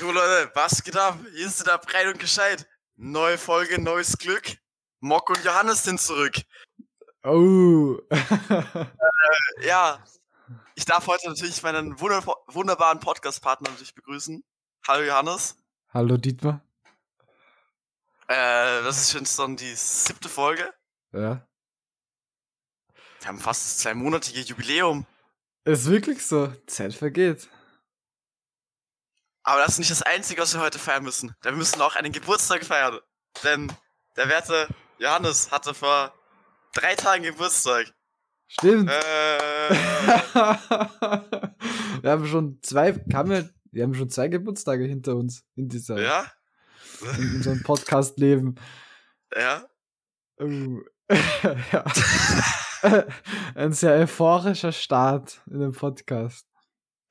Jo Leute, was geht ab? Hier ist der breit und gescheit. Neue Folge, neues Glück. Mock und Johannes sind zurück. Oh. Ja, ich darf heute natürlich meinen wunder wunderbaren Podcast-Partner natürlich begrüßen. Hallo Johannes. Hallo Dietmar. Äh, das ist schon so die siebte Folge. Ja. Wir haben fast das zweimonatige Jubiläum. Ist wirklich so. Zeit vergeht. Aber das ist nicht das Einzige, was wir heute feiern müssen. Denn wir müssen auch einen Geburtstag feiern. Denn der werte Johannes hatte vor drei Tagen Geburtstag. Stimmt. Äh, wir haben schon zwei, wir, wir haben schon zwei Geburtstage hinter uns in dieser, ja? in unserem Podcast-Leben. Ja? Oh. ja. Ein sehr euphorischer Start in dem Podcast.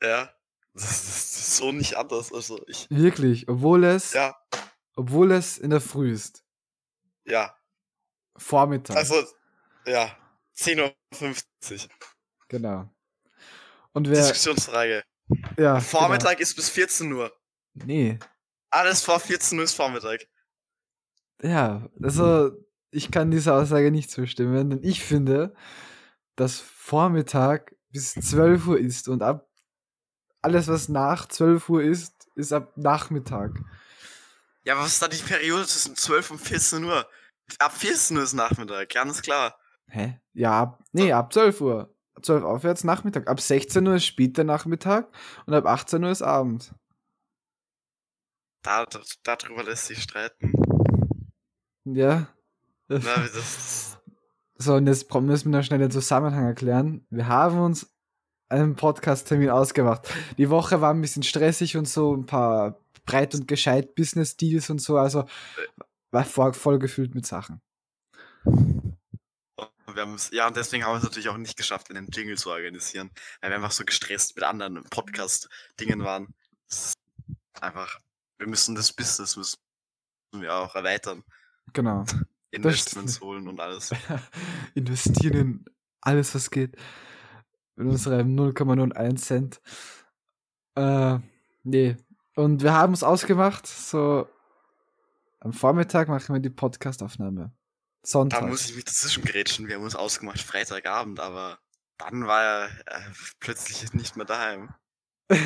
Ja. Das ist so nicht anders. Also ich. Wirklich, obwohl es, Ja, obwohl es in der Früh ist. ja. Vormittag. Also, ja. 10.50 Uhr. genau. Und wer, Diskussionsfrage. ja. Vormittag ist bis 14 Uhr. Genau. Nee. Alles vor 14 Uhr ist Vormittag. Ja, also ich kann dieser Aussage nicht zustimmen, denn ich finde, dass Vormittag bis 12 Uhr ist und ab alles, was nach 12 Uhr ist, ist ab Nachmittag. Ja, aber was ist da die Periode zwischen 12 und 14 Uhr? Ab 14 Uhr ist Nachmittag, ganz klar. Hä? Ja, ab, nee, ab 12 Uhr. 12 aufwärts Nachmittag. Ab 16 Uhr ist später Nachmittag und ab 18 Uhr ist Abend. Da, da, darüber lässt sich streiten. Ja. Na, wie das, So, und jetzt müssen wir noch schnell den Zusammenhang erklären. Wir haben uns einen Podcast-Termin ausgemacht. Die Woche war ein bisschen stressig und so, ein paar breit und gescheit Business-Deals und so, also war voll, voll gefüllt mit Sachen. ja, und deswegen haben wir es natürlich auch nicht geschafft, einen Jingle zu organisieren, weil wir einfach so gestresst mit anderen Podcast-Dingen waren. Einfach, wir müssen das Business müssen wir auch erweitern, Genau. Investments holen und alles. Investieren in alles, was geht. In unserem 0,01 Cent. Äh, nee. Und wir haben es ausgemacht, so am Vormittag machen wir die Podcast-Aufnahme. Da Sonntag. muss ich mich dazwischen grätschen. Wir haben uns ausgemacht Freitagabend, aber dann war er äh, plötzlich nicht mehr daheim. ich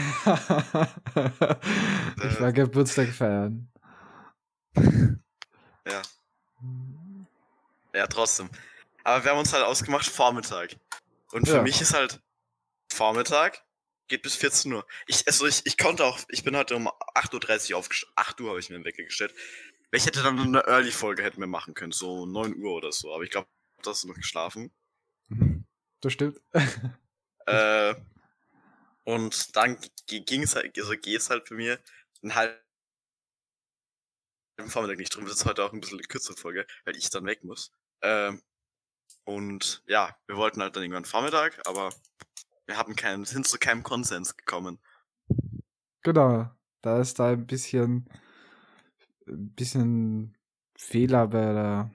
war Geburtstag feiern. Ja. Ja, trotzdem. Aber wir haben uns halt ausgemacht Vormittag. Und für Ja. mich ist halt Vormittag geht bis 14 Uhr. Ich, also ich, ich konnte auch, ich bin heute um 8.30 Uhr aufgestanden. 8 Uhr habe ich mir den Wecker gestellt. Ich hätte dann eine Early-Folge hätten wir machen können, so 9 Uhr oder so. Aber ich glaube, da hast du noch geschlafen. Das stimmt. Äh, und dann ging es halt, also geht's halt für mir einen halben Vormittag nicht drum. Das ist heute auch ein bisschen eine kürzere Folge, weil ich dann weg muss. Ähm, und ja, wir wollten halt dann irgendwann Vormittag, aber wir haben keinen, sind zu keinem Konsens gekommen. Genau. Da ist da ein bisschen, ein bisschen Fehler bei der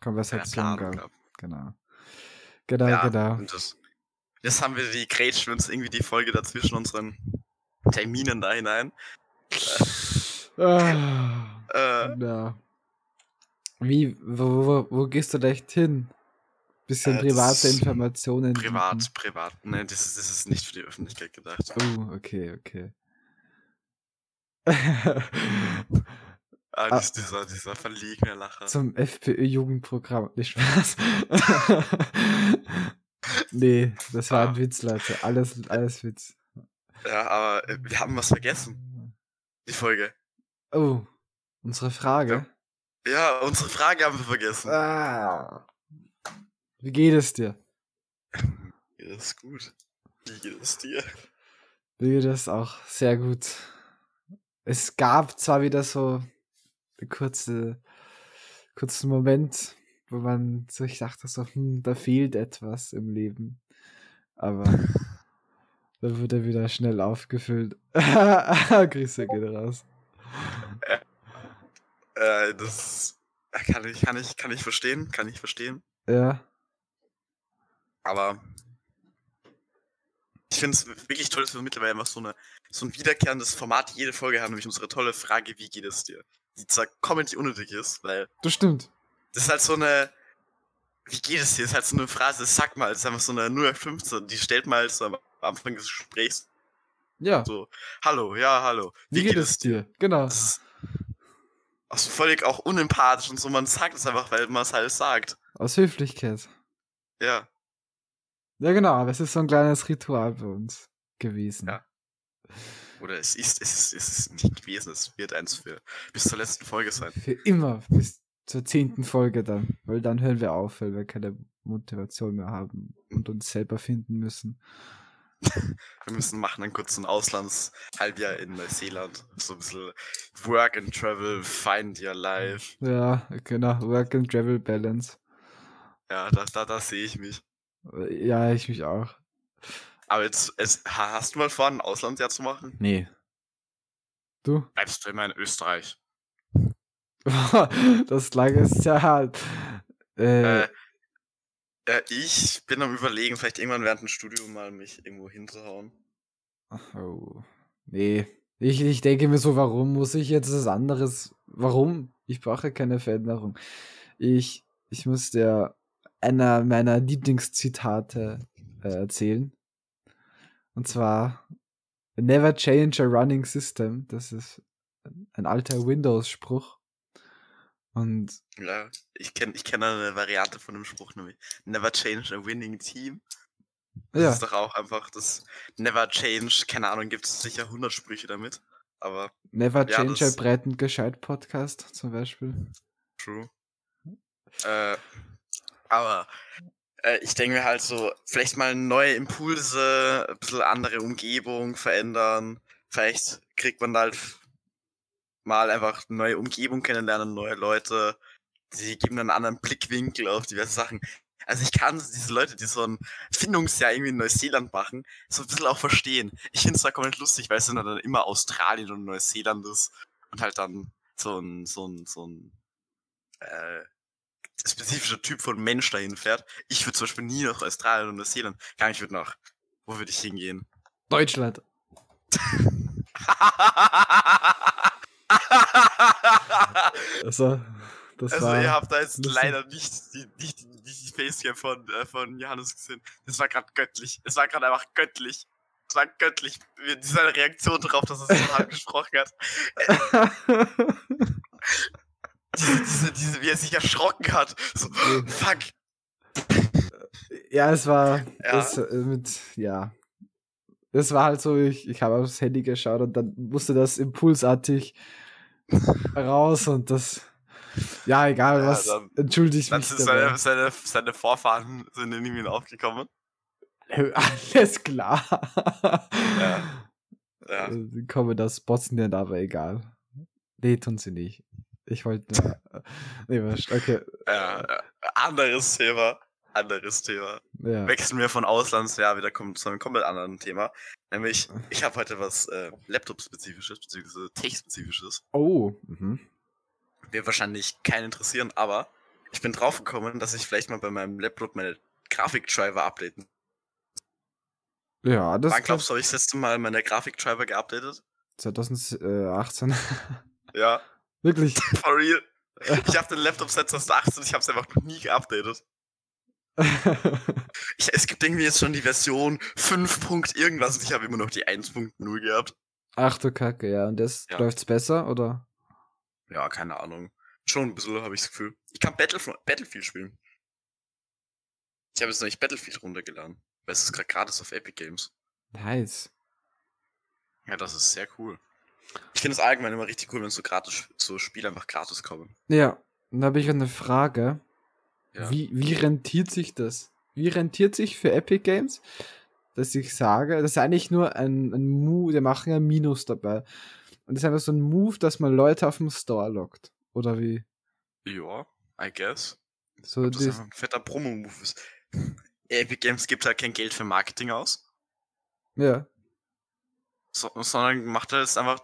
Konversation Planung gab. Genau. Genau, Ja, genau. das, das haben wir die grätschen uns irgendwie die Folge dazwischen unseren Terminen da hinein. Ah, Äh, ja. Wie, wo, wo, wo gehst du da echt hin? Bisschen Äh, private Informationen. privat, privat. Ne, das ist, das ist nicht für die Öffentlichkeit gedacht. Oh, okay, okay. Ah, Ah. dies- dieser, dieser verlegene Lacher. Zum FPÖ-Jugendprogramm. Nicht Spaß. nee, das war Ah. ein Witz, Leute. Alles, alles Witz. Ja, aber äh, wir haben was vergessen. Die Folge. Oh, unsere Frage. Ja, unsere Frage haben wir vergessen. Ah. Wie geht es dir? Ja, das ist gut. Wie geht es dir? Mir geht es auch sehr gut. Es gab zwar wieder so einen kurze, kurzen Moment, wo man so, ich dachte so, hm, da fehlt etwas im Leben. Aber da wurde wieder schnell aufgefüllt. Grüße geht raus. Äh, das kann ich, kann ich, kann ich verstehen, kann ich verstehen. Ja, Aber Ich finde es wirklich toll, dass wir mittlerweile einfach so, eine, so ein wiederkehrendes Format jede Folge haben, nämlich unsere tolle Frage, wie geht es dir? Die zwar comedy unnötig ist, weil Das stimmt. das ist halt so eine, wie geht es dir? Das ist halt so eine Phrase, sag mal, das ist einfach so eine 0815, die stellt mal so am Anfang des Gesprächs Ja. so, hallo, ja, hallo, Wie, geht, es dir? Genau. Das ist auch so völlig auch unempathisch und so, man sagt es einfach, weil man es halt sagt. Aus Höflichkeit. Ja, Ja, genau, aber es ist so ein kleines Ritual bei uns gewesen. Ja. oder es ist, es ist, es ist nicht gewesen, es wird eins für bis zur letzten Folge sein. Für immer bis zur zehnten Folge dann. Weil dann hören wir auf, weil wir keine Motivation mehr haben und uns selber finden müssen. Wir müssen machen einen kurzen Auslandshalbjahr in Neuseeland. So ein bisschen Work and Travel, Find Your Life. Ja, genau. Work and Travel Balance. Ja, da, da, da sehe ich mich. Ja, ich mich auch. Aber jetzt, es, ha- hast du mal vor, ein Auslandsjahr zu machen? Nee. Du? Bleibst du immer in Österreich? das klang ist ja halt. Äh, Äh, äh, ich bin am überlegen, vielleicht irgendwann während dem Studium mal mich irgendwo hinzuhauen. oh. Nee. Ich, ich denke mir so, warum muss ich jetzt was anderes? Warum? Ich brauche keine Veränderung. Ich, ich muss dir einer meiner Lieblingszitate äh, erzählen. Und zwar Never change a running system. Das ist ein alter Windows-Spruch. Und Ja, ich kenne ich kenn eine Variante von dem Spruch, nämlich Never change a winning team. Das ja, ist doch auch einfach das Never change, keine Ahnung, gibt es sicher 100 Sprüche damit. Aber Never Ja, change a das- Breiten gescheit Podcast zum Beispiel. True. Äh, aber äh, ich denke mir halt so, vielleicht mal neue Impulse, ein bisschen andere Umgebung verändern. Vielleicht kriegt man halt mal einfach neue Umgebung kennenlernen, neue Leute. Die geben einen anderen Blickwinkel auf diverse Sachen. Also ich kann diese Leute, die so ein Findungsjahr irgendwie in Neuseeland machen, so ein bisschen auch verstehen. Ich finde es da komplett lustig, weil es dann, dann immer Australien und Neuseeland ist und halt dann so ein, so ein, so ein äh, spezifischer Typ von Mensch dahin fährt. Ich würde zum Beispiel nie nach Australien und Neuseeland. Gar nicht, ich würde nach. Wo würde ich hingehen? Deutschland. Also, das also war. ihr habt da jetzt leider nicht die, nicht, nicht die Facecam von, äh, von Johannes gesehen. Das war gerade göttlich. Es war gerade einfach göttlich. Es war göttlich. Diese Reaktion darauf, dass er so hart gesprochen hat. Diese, diese, diese, wie er sich erschrocken hat. So, fuck. ja, es war. Ja. Das, äh, mit, ja. Das war halt so, ich, ich habe aufs Handy geschaut und dann musste das impulsartig raus und das. Ja, egal, Ja, was. dann- Entschuldigt Dann mich. seine, seine, seine Vorfahren sind in ihm aufgekommen. Alles klar. Ja. Ja. Äh, kommen aus Bosnien, aber egal. Nee, tun sie nicht. Ich wollte nur. nee, wurscht, okay. Ja, anderes Thema. Anderes Thema. Ja. Wechseln wir von Auslandsjahr wieder zu einem komplett anderen Thema. Nämlich, ich habe heute was äh, Laptop-spezifisches, beziehungsweise Tech-spezifisches. Oh. Mhm. Wird wahrscheinlich keinen interessieren, aber ich bin draufgekommen, dass ich vielleicht mal bei meinem Laptop meine Grafikdriver updaten. Ja, das Wann glaubst du, habe ich das letzte Mal meine Grafikdriver geupdatet? 2018. Ja, Wirklich. for real. Ich habe den Laptop seit 2018, ich habe es einfach noch nie geupdatet. Ich, es gibt irgendwie jetzt schon die Version 5. Punkt irgendwas und ich habe immer noch die 1.0 gehabt. Ach du Kacke, ja. Und jetzt Ja. läuft's besser, oder? Ja, keine Ahnung. Schon ein bisschen, habe ich das Gefühl. Ich kann Battlef Battlefield spielen. Ich habe jetzt noch nicht Battlefield runtergeladen. Weil es ist gerade gratis auf Epic Games. Nice. Ja, das ist sehr cool. Ich finde es allgemein immer richtig cool, wenn so gratis so Spiele einfach gratis kommen. Ja, dann habe ich eine Frage. Ja. Wie, wie rentiert sich das? Wie rentiert sich für Epic Games, dass ich sage, das ist eigentlich nur ein, ein Move, wir machen ein Minus dabei. Und das ist einfach so ein Move, dass man Leute auf dem Store lockt. Oder wie? Ja, I guess. So Ob das ein fetter Promo-Move ist. Epic Games gibt halt kein Geld für Marketing aus, ja. so, sondern macht halt jetzt einfach.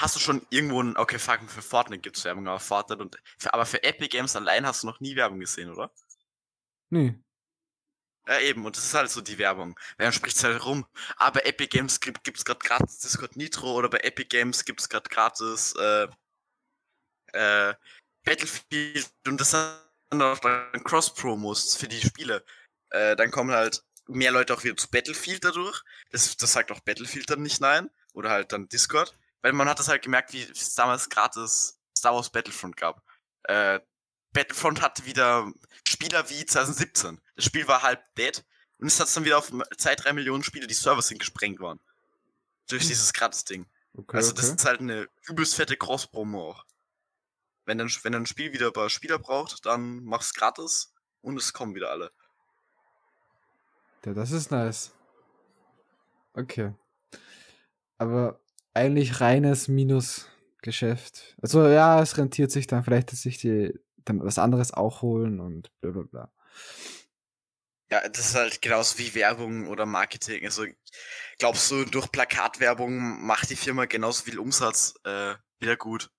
Hast du schon irgendwo ein. Okay, fuck, für Fortnite gibt's Werbung, aber Fortnite und. Für, aber für Epic Games allein hast du noch nie Werbung gesehen, oder? Nee. Ja, eben, und das ist halt so die Werbung. Dann spricht es halt rum. Aber bei Epic Games gibt es gerade gratis Discord Nitro oder bei Epic Games gibt es gerade gratis äh, äh, Battlefield und das sind auch dann Cross-Promos für die Spiele. Äh, dann kommen halt mehr Leute auch wieder zu Battlefield dadurch. Das, das sagt auch Battlefield dann nicht nein. Oder halt dann Discord. Weil man hat das halt gemerkt, wie es damals gratis Star Wars Battlefront gab. Äh, Battlefront hatte wieder Spieler wie 2017. Das Spiel war halb dead. Und es hat dann wieder auf Zeit 3 Millionen Spiele, die Server sind gesprengt worden. Durch hm. dieses Gratis-Ding. Okay, also das okay. ist halt eine übelst fette Cross-Promo auch. Wenn dann, wenn ein Spiel wieder ein paar Spieler braucht, dann mach's gratis und es kommen wieder alle. Ja, das ist nice. Okay. Aber eigentlich reines Minusgeschäft. Also ja, es rentiert sich dann vielleicht, dass sich die dann was anderes auch holen und bla bla bla. Ja, das ist halt genauso wie Werbung oder Marketing. Also glaubst du, durch Plakatwerbung macht die Firma genauso viel Umsatz äh, wieder gut?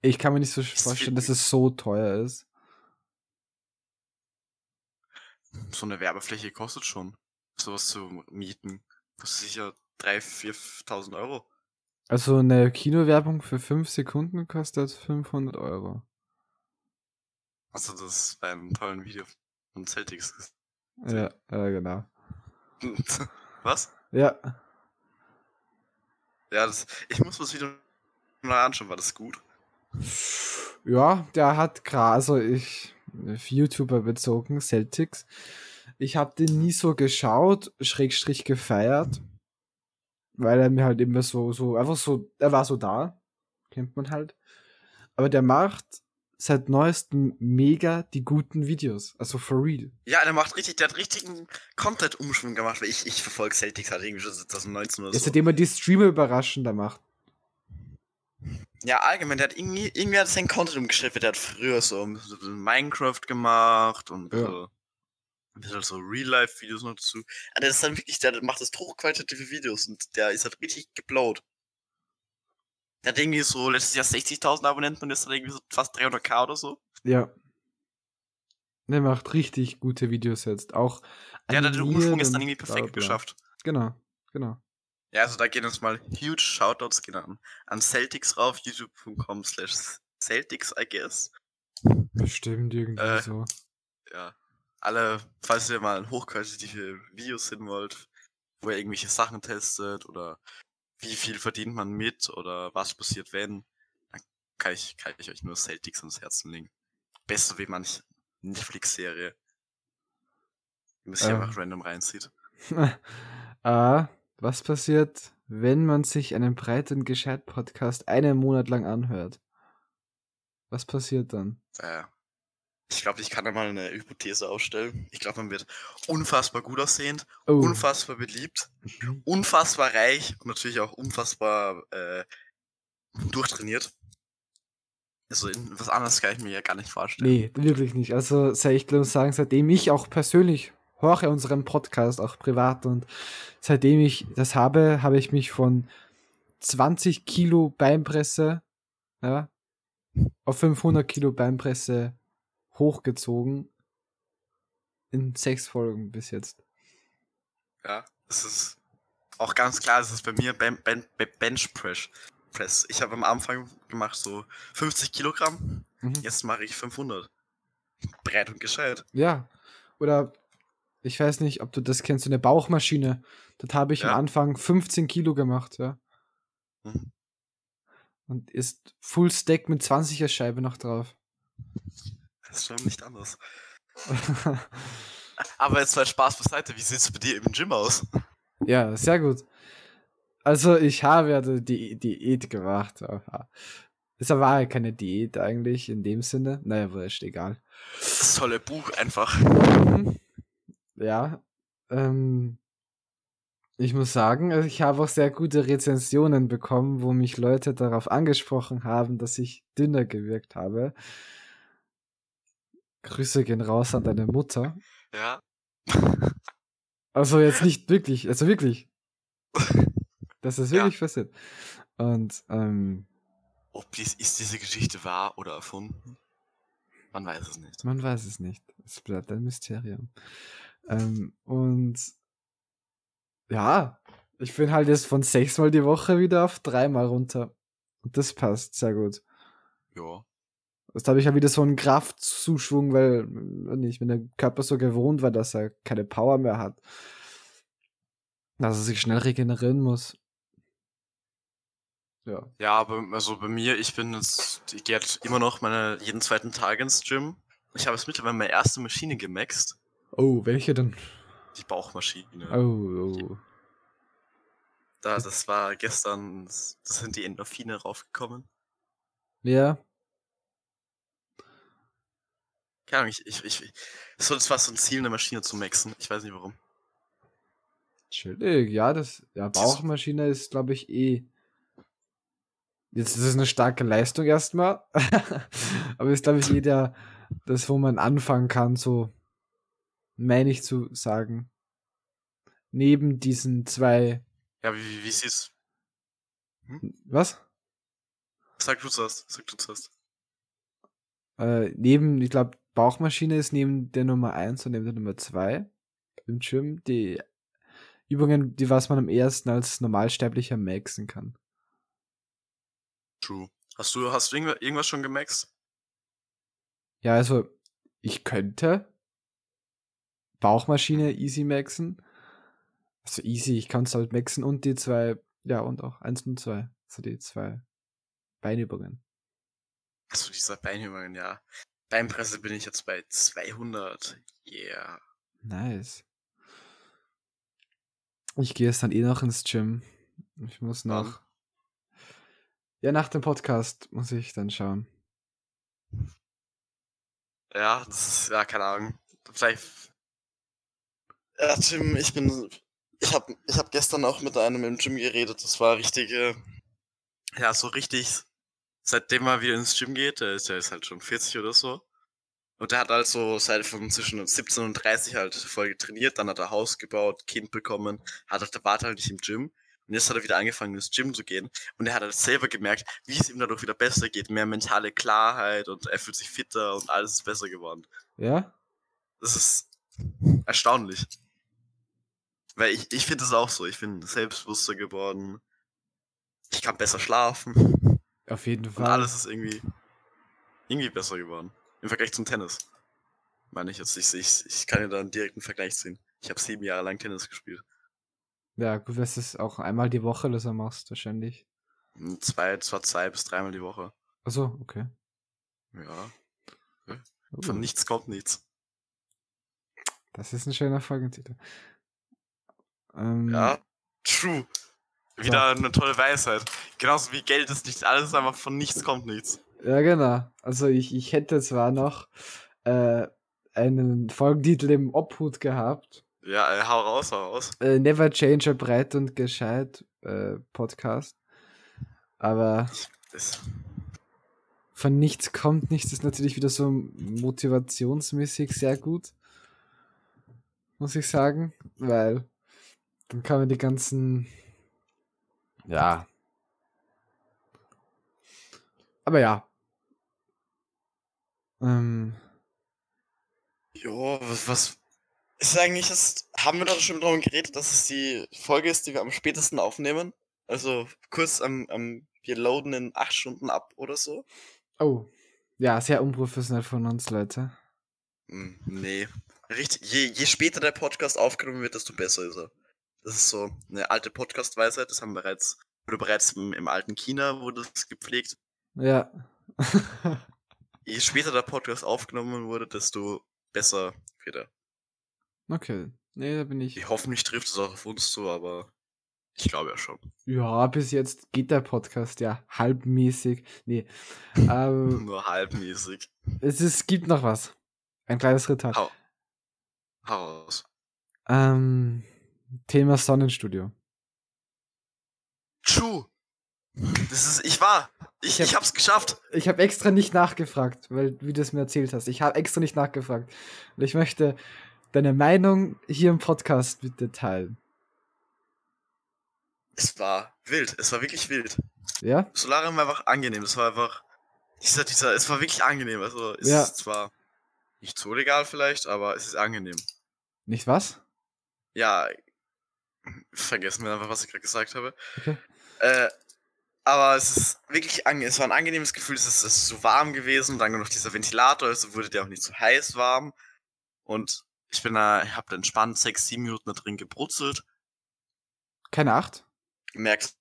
Ich kann mir nicht so vorstellen, dass es so teuer ist. So eine Werbefläche kostet schon. Sowas zu mieten. Kostet sicher 3.000, 4.000 Euro. Also eine Kinowerbung für 5 Sekunden kostet 500 Euro. Du das bei einem tollen Video von Celtics gesehen? Ja, ja, genau. Was? Ja. Ja, das, ich muss das Video mal anschauen, war das gut? Ja, der hat gerade, also ich, YouTuber bezogen, Celtics. Ich habe den nie so geschaut, Schrägstrich gefeiert, weil er mir halt immer so, so, einfach so, er war so da, kennt man halt. Aber der macht seit neuestem mega die guten Videos. Also for real. Ja, der macht richtig, der hat richtigen Content-Umschwung gemacht, weil ich, ich verfolge Celtics halt irgendwie schon 2019 oder so. Seitdem er die Streamer überraschender macht. Ja, allgemein, der hat irgendwie, irgendwie hat sein Content umgeschrieben, der hat früher so, so Minecraft gemacht und ja. so, ein bisschen so Real-Life-Videos noch dazu. Aber der ist dann wirklich, der macht das hochqualitative Videos und der ist halt richtig geblaut. Der hat irgendwie so letztes Jahr 60.000 Abonnenten und ist dann irgendwie so fast 300k oder so. Ja. Der macht richtig gute Videos jetzt. Auch. Der hat den Umschwung ist dann irgendwie perfekt geschafft. Genau, genau. Ja, also da gehen uns mal huge Shoutouts genau an, an Celtics rauf, youtube.com slash Celtics, I guess. Bestimmt irgendwie äh, so. Ja. Alle, falls ihr mal hochqualitative Videos sehen wollt, wo ihr irgendwelche Sachen testet oder wie viel verdient man mit oder was passiert wenn, dann kann ich, kann ich euch nur Celtics ans Herzen legen. Besser wie manch Netflix-Serie. Die man sich ähm. einfach random reinzieht. ah, was passiert, wenn man sich einen breiten Gescheit-Podcast einen Monat lang anhört? Was passiert dann? Äh, ich glaube, ich kann da mal eine Hypothese aufstellen. Ich glaube, man wird unfassbar gut aussehend, oh. unfassbar beliebt, unfassbar reich und natürlich auch unfassbar äh, durchtrainiert. Also was anderes kann ich mir ja gar nicht vorstellen. Nee, wirklich nicht. Also soll ich glaube sagen, seitdem ich auch persönlich höre unseren Podcast, auch privat und seitdem ich das habe, habe ich mich von 20 Kilo Beinpresse ja, auf 500 Kilo Beinpresse hochgezogen. In sechs Folgen bis jetzt. Ja, das ist auch ganz klar, das ist bei mir ben, ben, Bench Press. Press. Ich habe am Anfang gemacht so 50 Kilogramm, mhm. jetzt mache ich 500. Breit und gescheit. Ja, oder ich weiß nicht, ob du das kennst, so eine Bauchmaschine. Das habe ich ja. am Anfang 15 Kilo gemacht, ja. Mhm. Und ist Full Stack mit 20er Scheibe noch drauf. Das ist schon nicht anders. Aber jetzt mal Spaß beiseite, wie sieht es bei dir im Gym aus? Ja, sehr gut. Also ich habe ja die Diät gemacht. Es war ja keine Diät eigentlich in dem Sinne. Naja, wurscht, egal. Das tolle Buch einfach. Mhm. Ja. Ähm, ich muss sagen, also ich habe auch sehr gute Rezensionen bekommen, wo mich Leute darauf angesprochen haben, dass ich dünner gewirkt habe. Grüße gehen raus an deine Mutter. Ja. Also jetzt nicht wirklich, also wirklich. Das ist wirklich ja. passiert. Und, ähm. Ob dies, ist diese Geschichte wahr oder erfunden? Man weiß es nicht. Man weiß es nicht. Es bleibt ein Mysterium. Ähm, und ja, ich bin halt jetzt von sechsmal die Woche wieder auf dreimal runter. Und das passt sehr gut. Ja. Jetzt habe ich ja wieder so einen Kraftzuschwung, weil nicht, wenn der Körper so gewohnt war, dass er keine Power mehr hat. Dass er sich schnell regenerieren muss. Ja. Ja, aber also bei mir, ich bin jetzt, ich gehe halt immer noch meine jeden zweiten Tag ins Gym. Ich habe jetzt mittlerweile meine erste Maschine gemaxt. Oh, welche denn? Die Bauchmaschine. Oh, oh. Da, das war gestern, das sind die Endorphine raufgekommen. Ja. Keine Ahnung, ich, ich, ich, so, das war so ein Ziel, eine Maschine zu maxen. Ich weiß nicht warum. Chillig, ja, das, ja, Bauchmaschine ist, glaube ich, eh. Jetzt ist es eine starke Leistung erstmal. Aber ist, glaube ich, eh der, das, wo man anfangen kann, so, meine ich zu sagen. Neben diesen zwei. Ja, wie, wie siehst Was? Sag du zuerst, sag du zuerst. Äh, neben, ich glaube, Bauchmaschine ist neben der Nummer 1 und neben der Nummer 2 im Gym die Übungen, die was man am ersten als Normalsterblicher maxen kann. True. Hast du, hast du irgendwas, schon gemaxt? Ja, also ich könnte Bauchmaschine easy maxen. Also easy, ich kann es halt maxen und die zwei, ja und auch eins und zwei. Also die zwei Beinübungen. Achso, diese Beinübungen, ja. Beinpresse bin ich jetzt bei 200. Yeah. Nice. Ich gehe jetzt dann eh noch ins Gym. Ich muss noch. Ja, nach dem Podcast muss ich dann schauen. Ja, das ist, ja, keine Ahnung. Vielleicht. Ja, Tim, ich bin. Ich hab, ich hab gestern auch mit einem im Gym geredet. Das war richtige. Ja, so richtig. Seitdem er wieder ins Gym geht, der ist, der ist halt schon 40 oder so. Und der hat also seit von zwischen 17 und 30 halt voll trainiert, dann hat er Haus gebaut, Kind bekommen, hat halt, der war halt nicht im Gym. Und jetzt hat er wieder angefangen, ins Gym zu gehen. Und er hat halt selber gemerkt, wie es ihm dadurch wieder besser geht. Mehr mentale Klarheit und er fühlt sich fitter und alles ist besser geworden. Ja? Das ist erstaunlich. Weil ich, ich finde es auch so. Ich bin selbstbewusster geworden. Ich kann besser schlafen. Auf jeden Und Fall. alles ist irgendwie, irgendwie besser geworden. Im Vergleich zum Tennis. Meine ich jetzt. Ich, ich, ich kann ja da einen direkten Vergleich ziehen. Ich habe sieben Jahre lang Tennis gespielt. Ja, gut, das ist auch einmal die Woche, dass er machst, wahrscheinlich. Und Zwei, zwar zwei bis dreimal die Woche. Achso, okay. Ja. Uh, Von nichts kommt nichts. Das ist ein schöner Folgentitel. Ähm, Ja. True. Wieder eine tolle Weisheit. Genauso wie Geld ist nicht alles, einfach von nichts kommt nichts. Ja, genau. Also ich, ich hätte zwar noch äh, einen Folgentitel im Obhut gehabt. Ja, äh, hau raus, hau raus. Äh, Never Change a Breit und Gescheit äh, Podcast. Aber Das, von nichts kommt nichts ist natürlich wieder so motivationsmäßig sehr gut. Muss ich sagen. Weil dann kann man die ganzen. Ja. Aber ja. Ähm, ja, was, was ist eigentlich das, haben wir doch schon darum geredet, dass es die Folge ist, die wir am spätesten aufnehmen? Also kurz am, am wir loaden in acht Stunden ab oder so? oh. Ja, sehr unprofessionell von uns, Leute. Hm, nee. Richtig, je, je später der Podcast aufgenommen wird, desto besser ist er. Das ist so eine alte Podcast-Weisheit, das haben wir bereits, wurde bereits im, im alten China wurde das gepflegt. Ja. Je später der Podcast aufgenommen wurde, desto besser wird er. okay. Nee, da bin ich. Ich hoffentlich trifft es auch auf uns zu, aber ich glaube ja schon. Ja, bis jetzt geht der Podcast ja halbmäßig. Nee. ähm, Nur halbmäßig. es ist, gibt noch was. Ein kleines Ritter. Hau. Hau raus. Ähm, Thema Sonnenstudio. True. Das ist, ich war. Ich, Ich hab- ich hab's geschafft. Ich habe extra nicht nachgefragt, weil wie du es mir erzählt hast. Ich habe extra nicht nachgefragt. Und ich möchte deine Meinung hier im Podcast bitte teilen. Es war wild. Es war wirklich wild. Ja? Solarium war einfach angenehm. Es war einfach. Dieser, dieser, es war wirklich angenehm. Also, es Ja. ist zwar nicht so legal vielleicht, aber es ist angenehm. Nicht was? Ja, vergessen wir einfach, was ich gerade gesagt habe. Okay. Äh, aber es ist wirklich es war ein angenehmes Gefühl, es ist, es ist so warm gewesen, dann noch dieser Ventilator, also wurde der auch nicht so heiß warm. Und ich bin da, ich hab da entspannt sechs, sieben Minuten da drin gebrutzelt. Keine acht? Merkst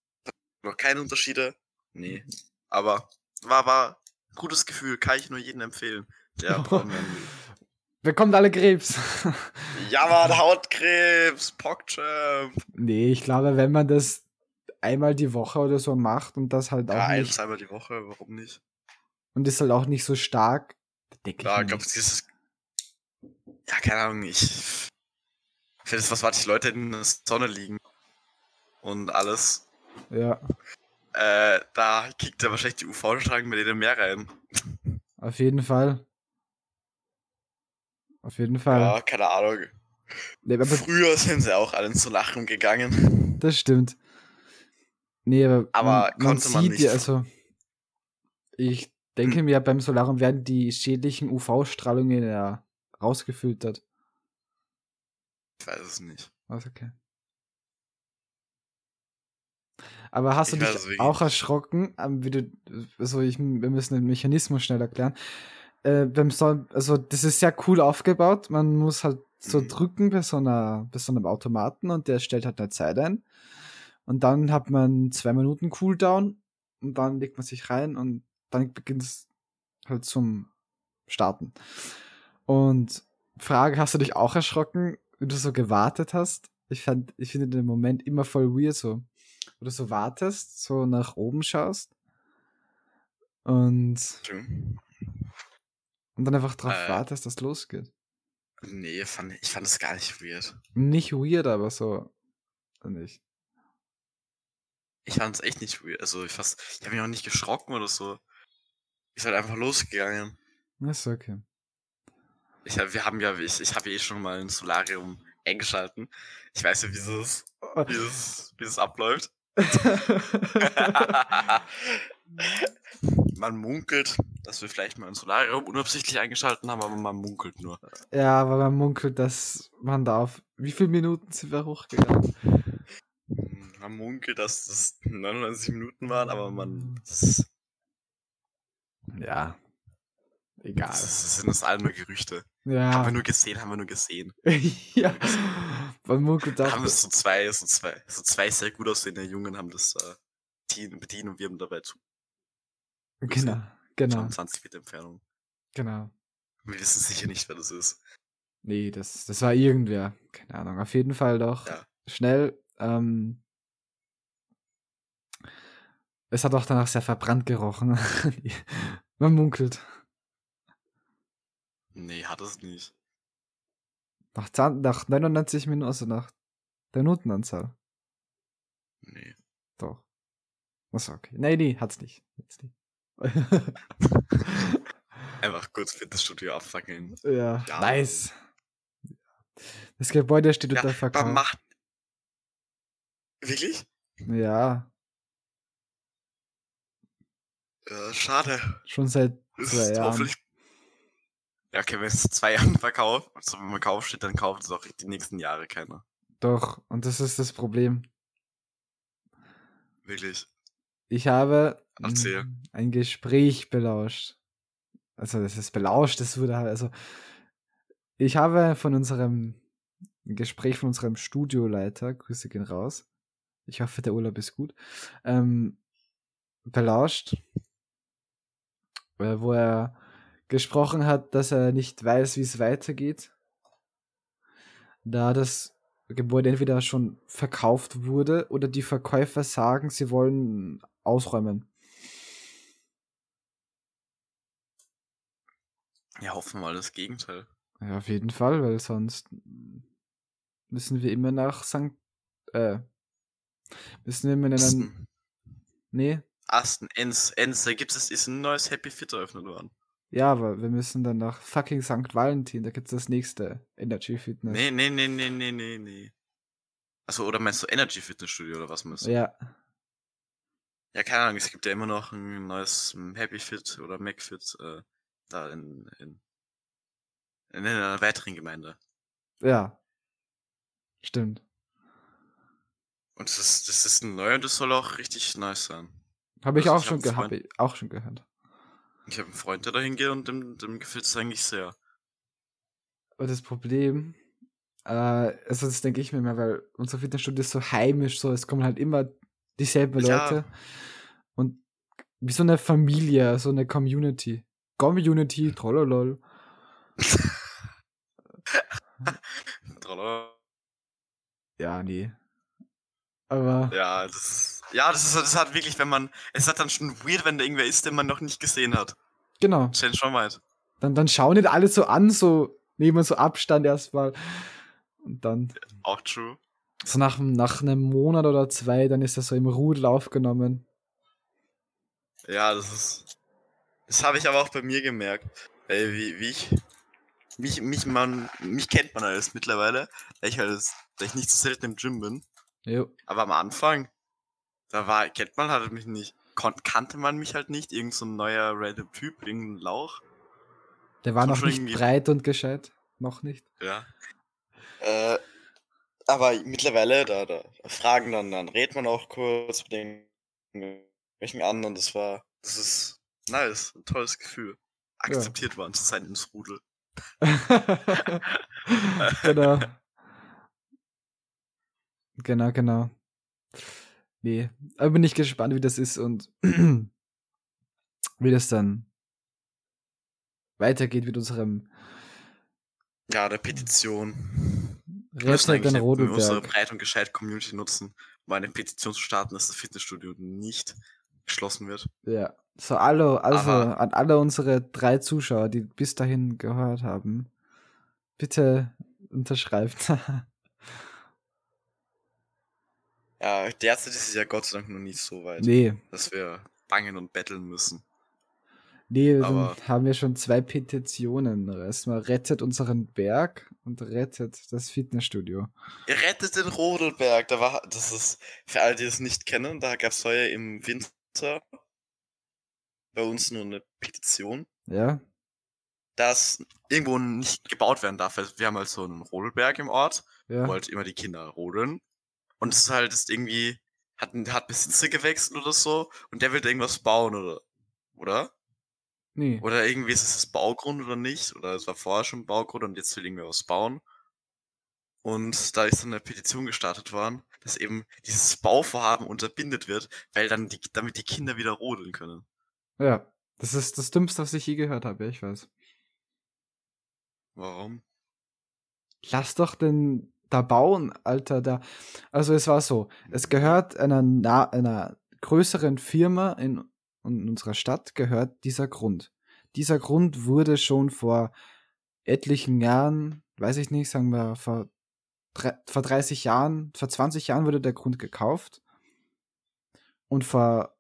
noch keine Unterschiede. Nee. Aber war, war ein gutes Gefühl, kann ich nur jedem empfehlen, der werden will. Bekommt alle Krebs. Ja, Mann, Hautkrebs, PogChamp. nee, ich glaube, wenn man das einmal die Woche oder so macht und das halt auch Ja, nicht zweimal die Woche, warum nicht? und ist halt auch nicht so stark, Da ich gab es dieses. Ja, keine Ahnung, ich. Für das, was warte ich, Leute in der Sonne liegen und alles. Ja, Äh, da kickt ja wahrscheinlich die UV-Strahlen mit denen mehr rein. auf jeden Fall. Auf jeden Fall. Ja, keine Ahnung. Nee, Früher sind sie auch alle ins Lachen gegangen. das stimmt. Nee, aber, Aber man, man sieht ja, also ich denke mir, beim Solarium werden die schädlichen UV-Strahlungen ja rausgefiltert. Ich weiß es nicht. Also okay. Aber hast du Ich dich auch erschrocken, ähm, wie du, also ich, wir müssen den Mechanismus schnell erklären. Äh, beim Sol also das ist sehr cool aufgebaut. Man muss halt so Mhm. drücken bei so, einer, bei so einem Automaten und der stellt halt eine Zeit ein. Und dann hat man zwei Minuten Cooldown und dann legt man sich rein und dann beginnt es halt zum Starten. Und Frage, hast du dich auch erschrocken, wie du so gewartet hast? Ich fand, ich finde den Moment immer voll weird so. Wo du so wartest, so nach oben schaust und, Stimmt. Und dann einfach drauf Äh. wartest, dass losgeht. Nee, fand, ich fand es gar nicht weird. Nicht weird, aber so nicht. Ich fand es echt nicht weird. Also ich fast, ich habe mich auch nicht geschrocken oder so. Ich bin halt einfach losgegangen. Ist okay. Ich hab, wir haben ja, ich, ich habe ja eh schon mal ein Solarium eingeschalten. Ich weiß ja, wie es, wie es, wie es abläuft. man munkelt, dass wir vielleicht mal ein Solarium unabsichtlich eingeschalten haben, aber man munkelt nur. ja, aber man munkelt, dass man da auf. Wie viele Minuten sind wir hochgegangen? Man munkelt, dass das 99 Minuten waren, aber man. Das, Ja. Egal. das sind das alle nur Gerüchte. Haben wir Ja. nur gesehen, haben wir nur gesehen. ja. Man munkelt Da auch. haben so zwei, so zwei, so zwei sehr gut aussehende Jungen haben das äh, bedient und wir haben dabei zu Genau. Genau. 20 Meter Entfernung. Genau. Wir wissen sicher nicht, wer das ist. Nee, das, das war irgendwer. Keine Ahnung. Auf jeden Fall doch Ja. schnell. Ähm, es hat auch danach sehr verbrannt gerochen. Man munkelt. Nee, hat es nicht. Nach, 20, nach 99 Minuten, also nach der Minutenanzahl. Nee. Doch. Achso, okay. Nee, nee, hat's nicht. Hat's nicht. Einfach kurz Fitnessstudio abfackeln. ja, Ja. nice. Das Gebäude steht unter Ja, Verkauf. man macht. Wirklich? Ja, Ja, schade. schon seit Das zwei Jahren. hoffentlich. Ja, okay, wenn es zwei Jahren verkauft, also wenn man Kauf steht, dann kauft es auch die nächsten Jahre keiner. Doch, und das ist das Problem. Wirklich. Ich habe Erzähl. mm, ein Gespräch belauscht. Also, das ist belauscht, das wurde halt, also, ich habe von unserem Gespräch von unserem Studioleiter, Grüße gehen raus. Ich hoffe, der Urlaub ist gut. Ähm, belauscht, äh, wo er gesprochen hat, dass er nicht weiß, wie es weitergeht. Da das Gebäude entweder schon verkauft wurde oder die Verkäufer sagen, sie wollen ausräumen. Ja, hoffen wir mal das Gegenteil. Ja, auf jeden Fall, weil sonst müssen wir immer nach St. Äh, müssen wir immer in einen. Nee, Asten, Enns, Enns, da gibt es, ist ein neues Happy Fit eröffnet worden. Ja, aber wir müssen dann nach fucking St. Valentin, da gibt's das nächste Energy Fitness. Nee, nee, nee, nee, nee, nee, nee. Achso, oder meinst du Energy Fitnessstudio oder was meinst du? Ja, Ja, keine Ahnung, es gibt ja immer noch ein neues Happy Fit oder MacFit äh, da in, in, in einer weiteren Gemeinde. ja. Stimmt. Und das ist, das ist ein neuer und das soll auch richtig nice sein. Habe ich Also, auch ich schon hab einen gehabt. Auch schon gehört. Ich habe einen Freund, der dahin geht und dem, dem gefällt es eigentlich sehr. Aber das Problem, äh, also das denke ich mir immer, weil unser Fitnessstudio ist so heimisch, so es kommen halt immer dieselben Ja. Leute und wie so eine Familie, so eine Community. Community, trollolol. Tralala. Ja, nee. Aber Ja, das ist, ja, das ist, das hat wirklich, wenn man, es hat dann schon weird, wenn da irgendwer ist, den man noch nicht gesehen hat. genau, Change schon weit. dann, dann schauen nicht alle so an, so nehmen so Abstand erstmal. Und dann, Auch true. so nach, nach einem Monat oder zwei, dann ist das so im Rudel aufgenommen. Ja, das ist, das habe ich aber auch bei mir gemerkt. Ey, wie, wie ich, mich, mich, man, mich kennt man alles mittlerweile, weil ich halt, weil ich nicht so selten im Gym bin. Jo. Aber am Anfang, da war, kennt man halt mich nicht, kon kannte man mich halt nicht, irgend so ein neuer random Typ, irgendein Lauch. Der war noch nicht irgendwie- breit und gescheit. Noch nicht. Ja. Äh, aber mittlerweile, da, da fragen dann, dann redet man auch kurz mit den welchen anderen, das war, das ist nice, ein tolles Gefühl. Akzeptiert worden zu sein ins Rudel. genau. Genau, genau. Nee, aber bin ich gespannt, wie das ist und wie das dann weitergeht mit unserem Ja, der Petition. Wir müssen Rettet den eigentlich unsere Rodelberg. breit und gescheit Community nutzen, um eine Petition zu starten, dass das Fitnessstudio nicht geschlossen wird. Ja. So, alle, also Aber- an alle unsere drei Zuschauer, die bis dahin gehört haben, bitte unterschreibt. Ja, derzeit ist es ja Gott sei Dank noch nicht so weit, nee, dass wir bangen und betteln müssen. nee, dann haben wir schon zwei Petitionen. Erstmal rettet unseren Berg und rettet das Fitnessstudio. Ihr rettet den Rodelberg. Da war, das ist, für alle, die es nicht kennen, da gab es heuer im Winter bei uns nur eine Petition, Ja, dass irgendwo nicht gebaut werden darf. Also Wir haben halt so einen Rodelberg im Ort, ja. wo halt immer die Kinder rodeln. Und es ist halt ist irgendwie, hat, ein- hat Besitzer gewechselt oder so und der will da irgendwas bauen oder, oder? Nee. Oder irgendwie ist es das Baugrund oder nicht? Oder es war vorher schon Baugrund und jetzt will irgendwer was bauen. Und da ist dann eine Petition gestartet worden, dass eben dieses Bauvorhaben unterbindet wird, weil dann die, damit die Kinder wieder rodeln können. Ja, das ist das Dümmste, was ich je gehört habe, ja, ich weiß. Warum? Lass doch den da bauen, Alter, da. Also es war so, es gehört einer, na, einer größeren Firma in, in unserer Stadt gehört dieser Grund. Dieser Grund wurde schon vor etlichen Jahren, weiß ich nicht, sagen wir vor, vor 30 Jahren, vor 20 Jahren wurde der Grund gekauft. Und vor,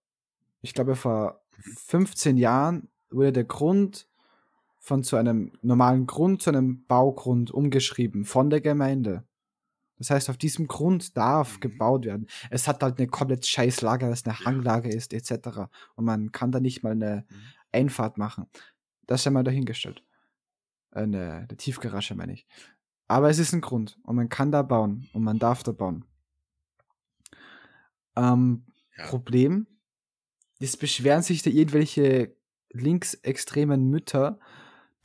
ich glaube vor 15 Jahren wurde der Grund von zu einem normalen Grund zu einem Baugrund umgeschrieben von der Gemeinde. Das heißt, auf diesem Grund darf Mhm. gebaut werden. Es hat halt eine komplett scheiß Lage, weil es eine. Hanglage ist, etc. Und man kann da nicht mal eine Mhm. Einfahrt machen. Das ist ja mal dahingestellt. Äh, Eine, eine Tiefgarage, meine ich. Aber es ist ein Grund und man kann da bauen und man darf da bauen. Ähm, Ja. Problem, es beschweren sich da irgendwelche linksextremen Mütter,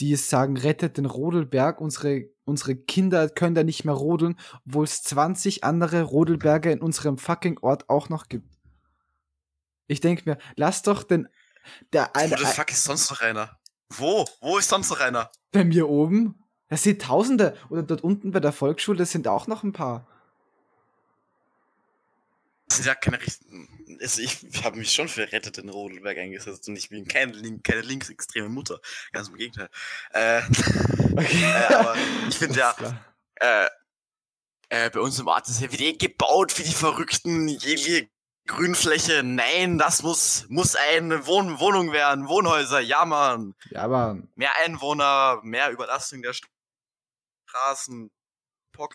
die es sagen, rettet den Rodelberg, unsere, unsere Kinder können da nicht mehr rodeln, obwohl es 20 andere Rodelberge in unserem fucking Ort auch noch gibt. Ich denke mir, lass doch den, der Wo eine, the fuck ist sonst noch einer? Wo? Wo ist sonst noch einer? bei mir oben, das sind Tausende. Oder dort unten bei der Volksschule, das sind auch noch ein paar. Das sind ja keine richtigen. Also ich habe mich schon für Rettet den Rodelberg eingesetzt und ich bin keine, link, keine linksextreme Mutter. Ganz im Gegenteil. Äh, Okay. äh, aber ich finde ja, äh, äh, bei uns im Ort ist ja wieder gebaut für die Verrückten, jede Grünfläche. Nein, das muss, muss eine Wohn Wohnung werden, Wohnhäuser, ja Mann. Ja, aber Mehr Einwohner, mehr Überlastung der Straßen. Pock.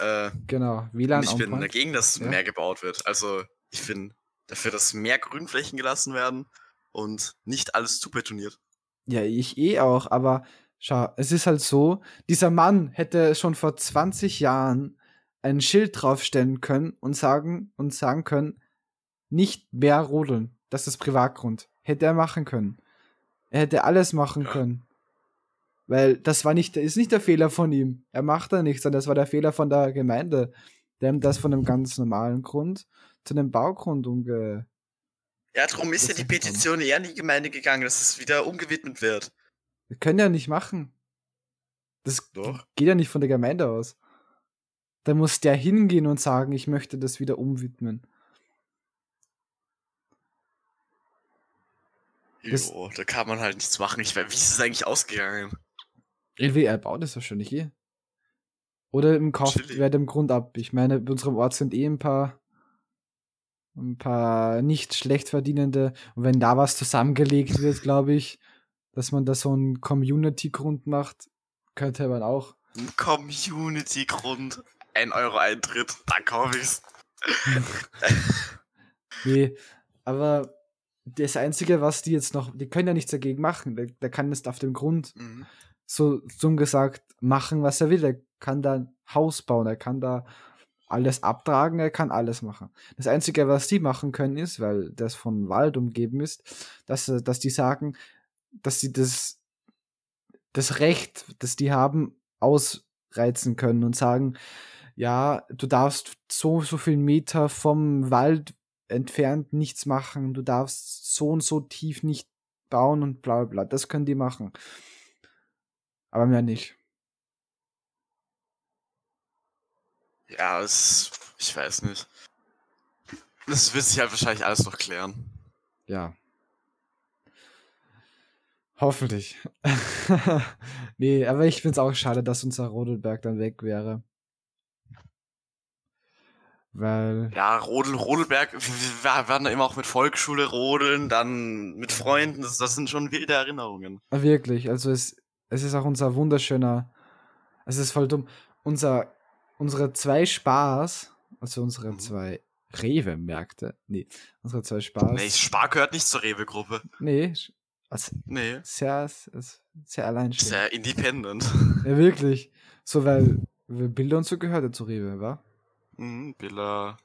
Äh, genau, WLAN ich bin point. dagegen, dass Ja. mehr gebaut wird. Also ich bin dafür, dass mehr Grünflächen gelassen werden und nicht alles zubetoniert. Ja, ich eh auch, aber schau, es ist halt so, dieser Mann hätte schon vor 20 Jahren ein Schild draufstellen können und sagen und sagen können, nicht mehr rodeln. Das ist Privatgrund. Hätte er machen können. Er hätte alles machen Ja. können. Weil das war nicht, ist nicht der Fehler von ihm. Er macht da nichts, sondern das war der Fehler von der Gemeinde. Die haben das von einem ganz normalen Grund zu einem Baugrund umge. Ja, darum ist ja die. Petition eher in die Gemeinde gegangen, dass es wieder umgewidmet wird. Wir können ja nicht machen. Das Doch. geht ja nicht von der Gemeinde aus. Da muss der hingehen und sagen, ich möchte das wieder umwidmen. Das- Jo, da kann man halt nichts machen. Ich weiß, wie ist es eigentlich ausgegangen? LWR baut es wahrscheinlich eh. Oder im. Kaufwert im Grund ab. Ich meine, bei unserem Ort sind eh ein paar ein paar nicht schlecht verdienende. Und wenn da was zusammengelegt wird, glaube ich, dass man da so einen Community-Grund macht, könnte man auch. Ein Community-Grund. Ein Euro Eintritt, dann kaufe ich's. Nee, aber das Einzige, was die jetzt noch, die können ja nichts dagegen machen. Der, der kann jetzt auf dem Grund Mhm. So dumm gesagt machen, was er will. Er kann da ein Haus bauen, er kann da alles abtragen, er kann alles machen. Das Einzige, was die machen können, ist, weil das von Wald umgeben ist, dass, dass die sagen, dass sie das, das Recht, das die haben, ausreizen können und sagen, ja, du darfst so, so viel Meter vom Wald entfernt nichts machen, du darfst so und so tief nicht bauen und bla bla bla. Das können die machen. Aber mehr nicht. Ja, es, ich weiß nicht. Das wird sich halt wahrscheinlich alles noch klären. Ja. Hoffentlich. nee, aber ich find's auch schade, dass unser Rodelberg dann weg wäre. Weil, Ja, Rodel, Rodelberg, wir werden da immer auch mit Volksschule rodeln, dann mit Freunden, das, das sind schon wilde Erinnerungen. Ah, wirklich, also es, es ist auch unser wunderschöner, es ist voll dumm, unser, unsere zwei Spaß, also unsere Mhm. zwei Rewe-Märkte, nee, unsere zwei Spaß, Nee, Spar gehört nicht zur Rewe-Gruppe. nee, also Nee, sehr, sehr, sehr alleinstehend. sehr independent. Ja, wirklich. So, weil, Bilder und so gehört ja zu Rewe, wa? Mhm, Billa,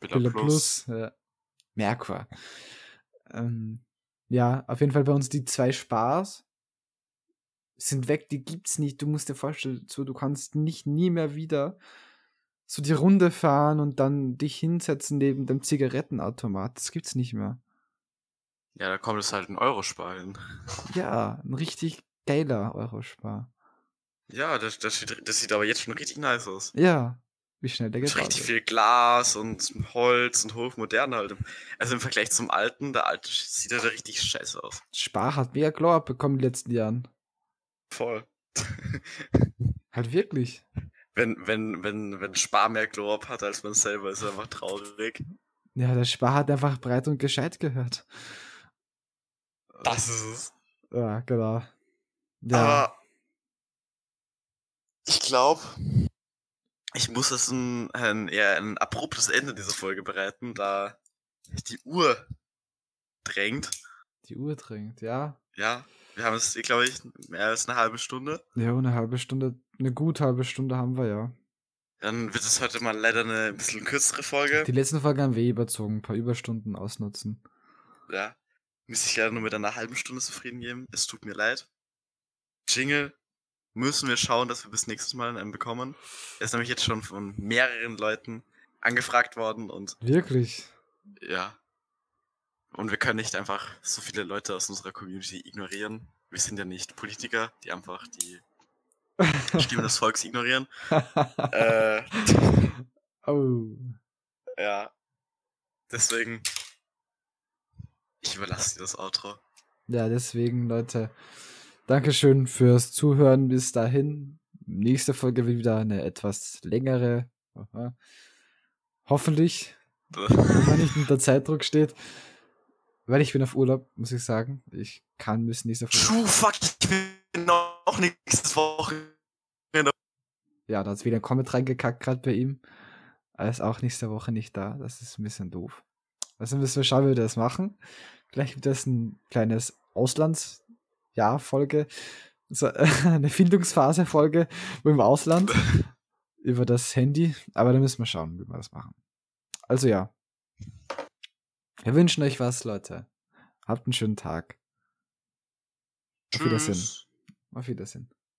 Billa, Bilder Plus. Plus. Ja. Merkur. Ähm, ja, auf jeden Fall bei uns die zwei Spars sind weg, die gibt's nicht. Du musst dir vorstellen, so, du kannst nicht nie mehr wieder so die Runde fahren und dann dich hinsetzen neben dem Zigarettenautomat. Das gibt's nicht mehr. Ja, da kommt es halt ein Eurospar hin. Ja, ein richtig geiler Eurospar. Ja, das, das, sieht- das sieht aber jetzt schon richtig nice aus. Ja, wie schnell der gebaut richtig viel Glas und Holz und hochmodern halt. Also im Vergleich zum alten, der alte sieht da richtig scheiße aus. Spar hat mega Glow bekommen in den letzten Jahren. Voll. Halt wirklich. Wenn, wenn, wenn, wenn Spar mehr Glow Up hat als man selber, ist er einfach traurig. Ja, der Spar hat einfach breit und gescheit gehört. Das ist es. Ja, genau. Ja, Aber ich glaube, ich muss es ein, ein eher ein abruptes Ende dieser Folge bereiten, da die Uhr drängt. die Uhr drängt, ja. Ja, wir haben es, glaube ich, mehr als eine halbe Stunde. Ja, eine halbe Stunde, eine gute halbe Stunde haben wir ja. Dann wird es heute mal leider eine ein bisschen kürzere Folge. Die letzten Folgen haben wir eh überzogen, ein paar Überstunden ausnutzen. Ja. Muss ich leider nur mit einer halben Stunde zufrieden geben. Es tut mir leid. Jingle müssen wir schauen, dass wir bis nächstes Mal einen bekommen. Er ist nämlich jetzt schon von mehreren Leuten angefragt worden und Wirklich? ja. Und wir können nicht einfach so viele Leute aus unserer Community ignorieren. Wir sind ja nicht Politiker, die einfach die Stimme des Volkes ignorieren. äh, oh. ja. Deswegen. Ich überlasse dir das Outro. Ja, deswegen, Leute, Dankeschön fürs Zuhören bis dahin. Nächste Folge wird wieder eine etwas längere. Aha. Hoffentlich, wenn man nicht unter Zeitdruck steht. Weil ich bin auf Urlaub, muss ich sagen. Ich kann bis nächste Folge. True fuck, ich bin auch nächstes Woche. Ja, da hat wieder ein Comment reingekackt gerade bei ihm. Er ist auch nächste Woche nicht da. Das ist ein bisschen doof. Also müssen wir schauen, wie wir das machen. Vielleicht gibt es ein kleines Auslandsjahr-Folge. So, eine Findungsphase-Folge im Ausland. über das Handy, aber da müssen wir schauen, wie wir das machen. Also ja. Wir wünschen euch was, Leute. Habt einen schönen Tag. Auf Wiedersehen. Auf Wiedersehen.